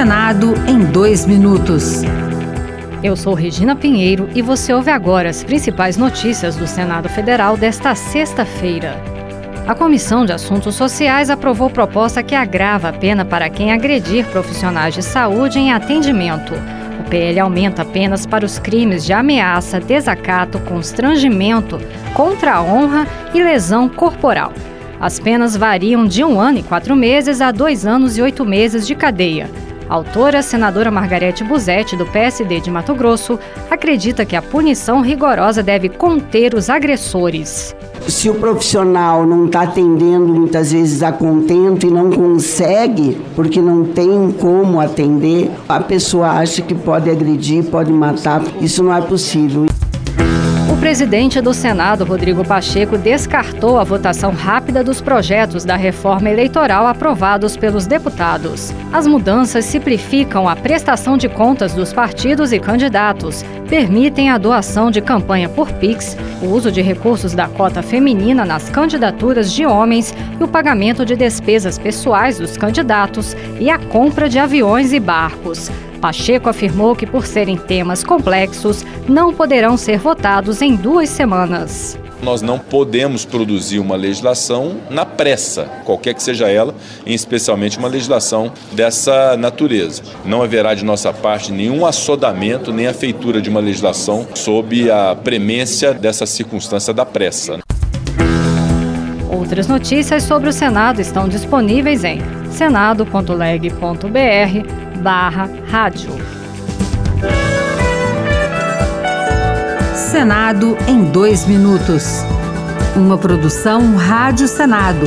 Senado em dois minutos. Eu sou Regina Pinheiro e você ouve agora as principais notícias do Senado Federal desta sexta-feira. A Comissão de Assuntos Sociais aprovou proposta que agrava a pena para quem agredir profissionais de saúde em atendimento. O PL aumenta apenas para os crimes de ameaça, desacato, constrangimento, contra a honra e lesão corporal. As penas variam de um ano e quatro meses a dois anos e oito meses de cadeia. Autora, senadora Margarete Buzetti, do PSD de Mato Grosso, acredita que a punição rigorosa deve conter os agressores. Se o profissional não está atendendo muitas vezes a contento e não consegue, porque não tem como atender, a pessoa acha que pode agredir, pode matar. Isso não é possível presidente do Senado, Rodrigo Pacheco, descartou a votação rápida dos projetos da reforma eleitoral aprovados pelos deputados. As mudanças simplificam a prestação de contas dos partidos e candidatos, permitem a doação de campanha por PIX, o uso de recursos da cota feminina nas candidaturas de homens e o pagamento de despesas pessoais dos candidatos e a compra de aviões e barcos. Pacheco afirmou que, por serem temas complexos, não poderão ser votados em duas semanas. Nós não podemos produzir uma legislação na pressa, qualquer que seja ela, e especialmente uma legislação dessa natureza. Não haverá de nossa parte nenhum assodamento nem a feitura de uma legislação sob a premência dessa circunstância da pressa. Outras notícias sobre o Senado estão disponíveis em senado.leg.br barra rádio. Senado em dois minutos. Uma produção Rádio Senado.